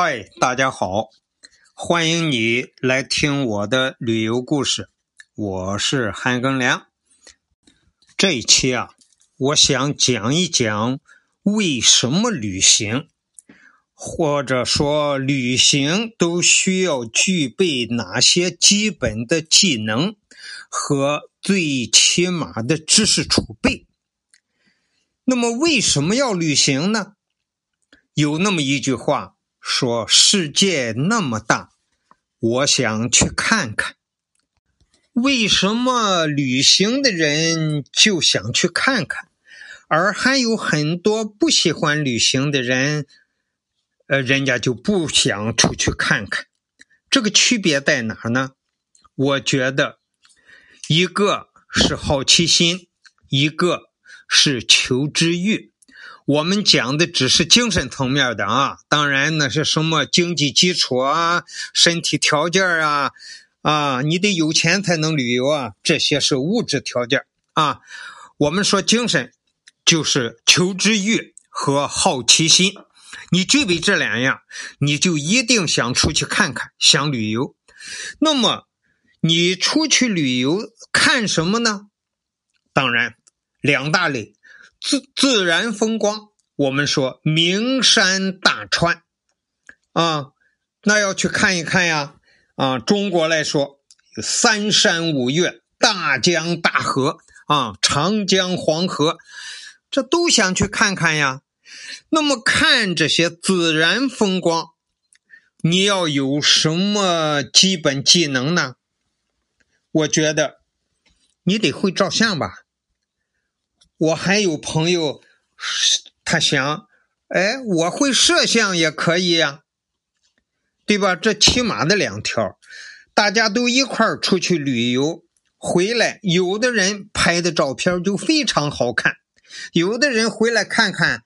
嗨，大家好，欢迎你来听我的旅游故事。我是韩庚良。这一期啊，我想讲一讲为什么旅行，或者说旅行都需要具备哪些基本的技能和最起码的知识储备。那么，为什么要旅行呢？有那么一句话。说世界那么大，我想去看看。为什么旅行的人就想去看看，而还有很多不喜欢旅行的人，呃，人家就不想出去看看。这个区别在哪呢？我觉得，一个是好奇心，一个是求知欲。我们讲的只是精神层面的啊，当然那是什么经济基础啊、身体条件啊，啊，你得有钱才能旅游啊，这些是物质条件啊。我们说精神就是求知欲和好奇心，你具备这两样，你就一定想出去看看，想旅游。那么你出去旅游看什么呢？当然两大类。自自然风光，我们说名山大川，啊，那要去看一看呀，啊，中国来说三山五岳、大江大河，啊，长江黄河，这都想去看看呀。那么看这些自然风光，你要有什么基本技能呢？我觉得你得会照相吧。我还有朋友，他想，哎，我会摄像也可以呀，对吧？这起码的两条，大家都一块儿出去旅游回来，有的人拍的照片就非常好看，有的人回来看看，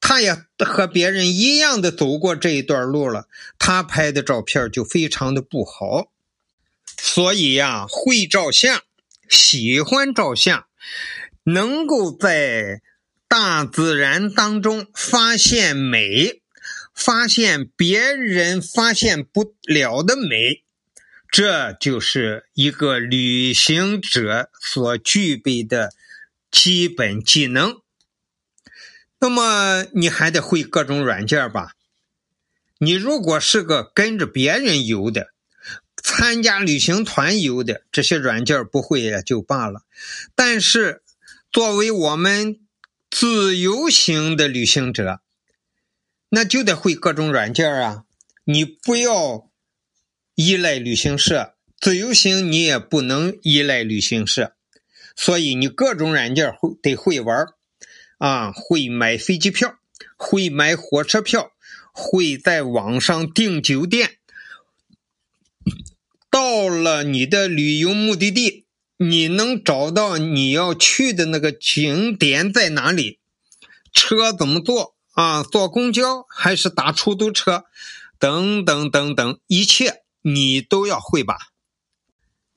他也和别人一样的走过这一段路了，他拍的照片就非常的不好。所以呀，会照相，喜欢照相。能够在大自然当中发现美，发现别人发现不了的美，这就是一个旅行者所具备的基本技能。那么你还得会各种软件吧？你如果是个跟着别人游的，参加旅行团游的，这些软件不会也就罢了，但是。作为我们自由行的旅行者，那就得会各种软件啊！你不要依赖旅行社，自由行你也不能依赖旅行社，所以你各种软件会得会玩啊，会买飞机票，会买火车票，会在网上订酒店，到了你的旅游目的地。你能找到你要去的那个景点在哪里？车怎么坐啊？坐公交还是打出租车？等等等等，一切你都要会吧？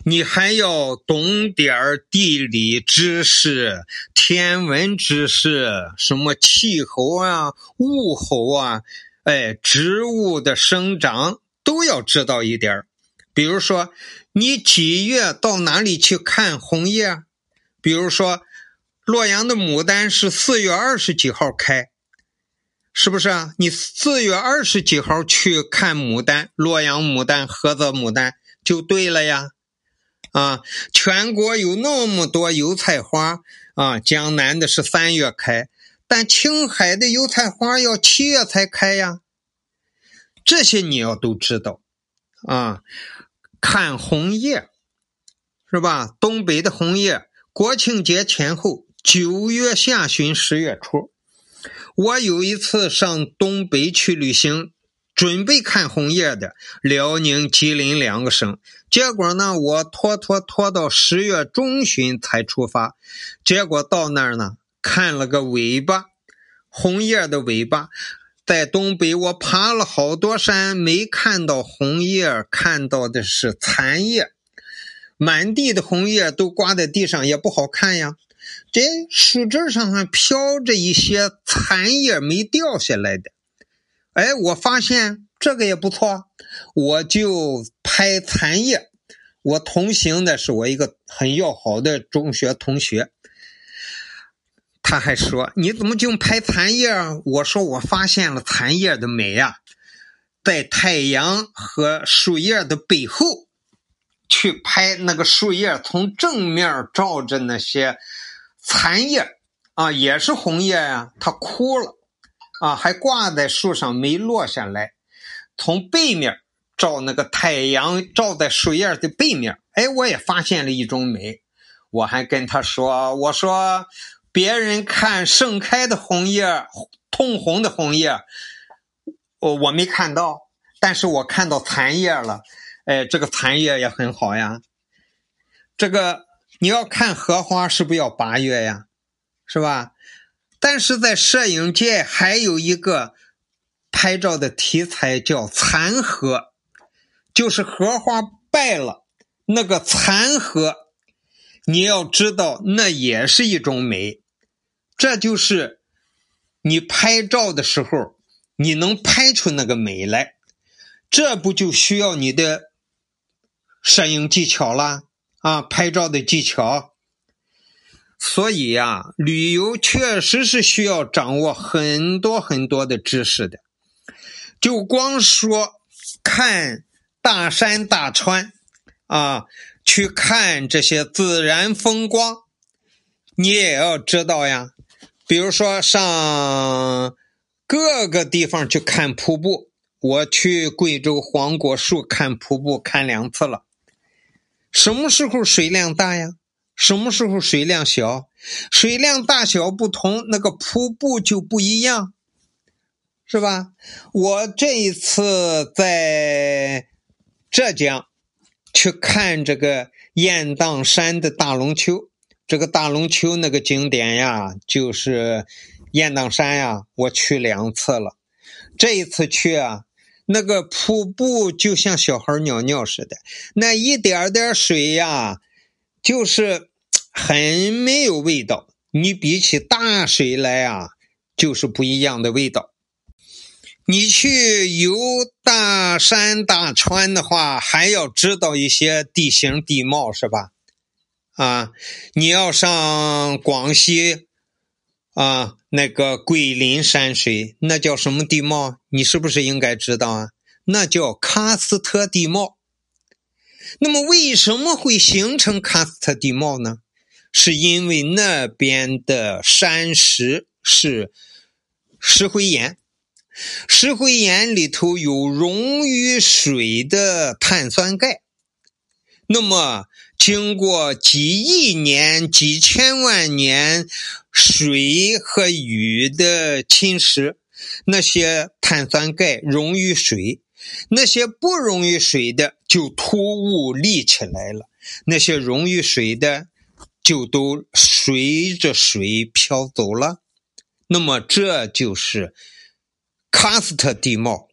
你还要懂点儿地理知识、天文知识，什么气候啊、物候啊，哎，植物的生长都要知道一点儿。比如说。你几月到哪里去看红叶？比如说，洛阳的牡丹是四月二十几号开，是不是啊？你四月二十几号去看牡丹，洛阳牡丹、菏泽牡丹就对了呀。啊，全国有那么多油菜花啊，江南的是三月开，但青海的油菜花要七月才开呀。这些你要都知道啊。看红叶，是吧？东北的红叶，国庆节前后，九月下旬、十月初。我有一次上东北去旅行，准备看红叶的，辽宁、吉林两个省。结果呢，我拖拖拖到十月中旬才出发。结果到那儿呢，看了个尾巴，红叶的尾巴。在东北，我爬了好多山，没看到红叶，看到的是残叶，满地的红叶都挂在地上，也不好看呀。这树枝上还飘着一些残叶没掉下来的。哎，我发现这个也不错，我就拍残叶。我同行的是我一个很要好的中学同学，他还说：“你怎么就拍残叶？”我说：“我发现了残叶的美呀，在太阳和树叶的背后去拍那个树叶，从正面照着那些残叶啊，也是红叶呀，它枯了啊，还挂在树上没落下来，从背面。”照那个太阳照在树叶的背面，哎，我也发现了一种美。我还跟他说：“我说别人看盛开的红叶，通红的红叶，我我没看到，但是我看到残叶了。哎，这个残叶也很好呀。这个你要看荷花，是不是要八月呀？是吧？但是在摄影界还有一个拍照的题材叫残荷。就是荷花败了，那个残荷，你要知道，那也是一种美。这就是你拍照的时候，你能拍出那个美来，这不就需要你的摄影技巧啦？啊，拍照的技巧。所以呀，旅游确实是需要掌握很多很多的知识的。就光说看。大山大川，啊，去看这些自然风光，你也要知道呀。比如说上各个地方去看瀑布，我去贵州黄果树看瀑布看两次了。什么时候水量大呀？什么时候水量小？水量大小不同，那个瀑布就不一样，是吧？我这一次在。浙江去看这个雁荡山的大龙湫，这个大龙湫那个景点呀，就是雁荡山呀，我去两次了。这一次去啊，那个瀑布就像小孩尿尿似的，那一点点水呀，就是很没有味道。你比起大水来啊，就是不一样的味道。你去游大山大川的话，还要知道一些地形地貌，是吧？啊，你要上广西啊，那个桂林山水，那叫什么地貌？你是不是应该知道啊？那叫喀斯特地貌。那么为什么会形成喀斯特地貌呢？是因为那边的山石是石灰岩。石灰岩里头有溶于水的碳酸钙，那么经过几亿年、几千万年水和雨的侵蚀，那些碳酸钙溶于水，那些不溶于水的就突兀立起来了，那些溶于水的就都随着水飘走了。那么这就是。喀斯特地貌，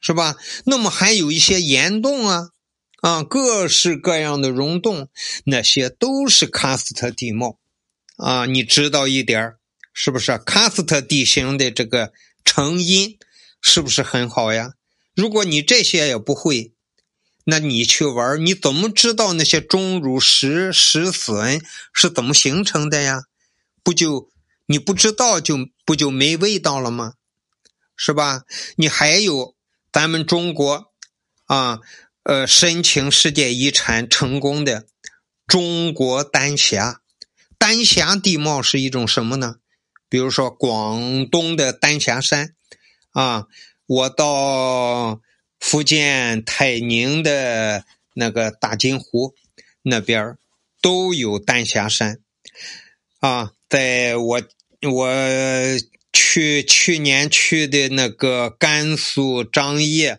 是吧？那么还有一些岩洞啊，啊，各式各样的溶洞，那些都是喀斯特地貌啊。你知道一点儿是不是？喀斯特地形的这个成因是不是很好呀？如果你这些也不会，那你去玩，你怎么知道那些钟乳石、石笋是怎么形成的呀？不就你不知道，就不就没味道了吗？是吧？你还有咱们中国啊，呃，申请世界遗产成功的中国丹霞。丹霞地貌是一种什么呢？比如说广东的丹霞山啊，我到福建泰宁的那个大金湖那边都有丹霞山啊，在我我。去去年去的那个甘肃张掖，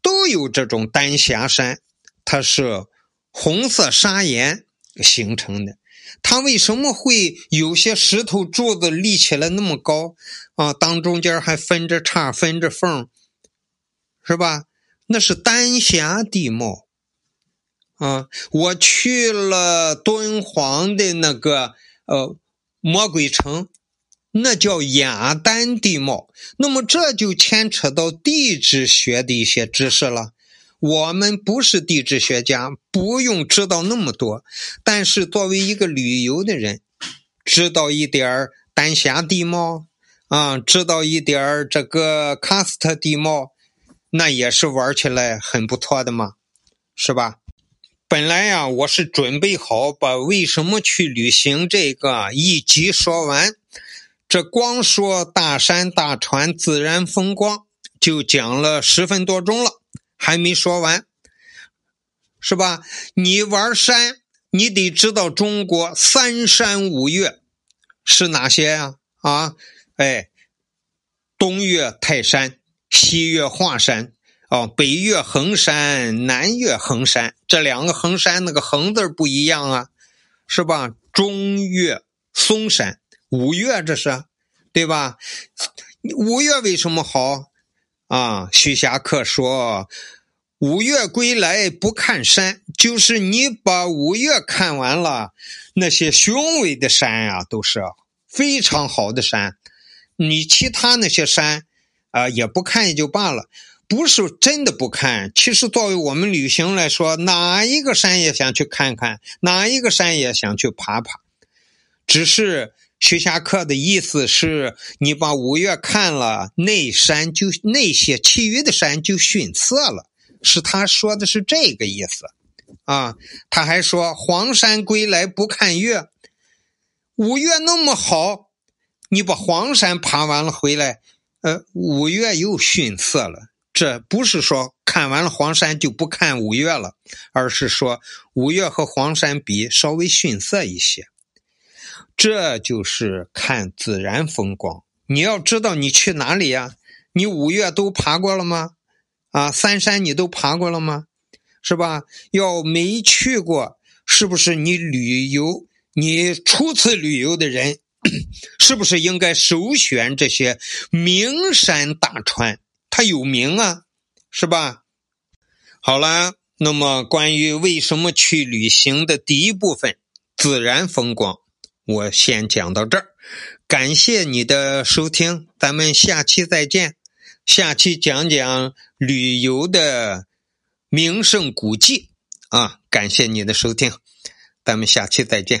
都有这种丹霞山，它是红色砂岩形成的。它为什么会有些石头柱子立起来那么高啊？当中间还分着叉、分着缝，是吧？那是丹霞地貌啊。我去了敦煌的那个呃魔鬼城。那叫雅丹地貌。那么这就牵扯到地质学的一些知识了。我们不是地质学家，不用知道那么多。但是作为一个旅游的人，知道一点儿丹霞地貌啊，知道一点儿这个喀斯特地貌，那也是玩起来很不错的嘛，是吧？本来呀，我是准备好把为什么去旅行这个一集说完，这光说大山大川自然风光就讲了十分多钟了。还没说完，是吧？你玩山，你得知道中国三山五岳是哪些呀？啊，哎，东岳泰山，西岳华山，哦，北岳衡山，南岳衡山。这两个衡山，那个衡字不一样啊，是吧？中岳嵩山，五岳这是，对吧？五岳为什么好？啊，徐霞客说：“五岳归来不看山，就是你把五岳看完了，那些雄伟的山呀，都是非常好的山。你其他那些山啊，也不看也就罢了，不是真的不看。其实作为我们旅行来说，哪一个山也想去看看，哪一个山也想去爬爬，只是。”徐霞客的意思是你把五岳看了，那山就那些其余的山就逊色了，是他说的是这个意思，啊，他还说黄山归来不看岳，五岳那么好，你把黄山爬完了回来，呃，五岳又逊色了，这不是说看完了黄山就不看五岳了，而是说五岳和黄山比稍微逊色一些。这就是看自然风光。你要知道你去哪里呀？你五岳都爬过了吗？啊，三山你都爬过了吗？是吧？要没去过，是不是你旅游？你初次旅游的人，是不是应该首选这些名山大川？它有名啊，是吧？好了，那么关于为什么去旅行的第一部分，自然风光。我先讲到这儿，感谢你的收听，咱们下期再见。下期讲讲旅游的名胜古迹啊，感谢你的收听，咱们下期再见。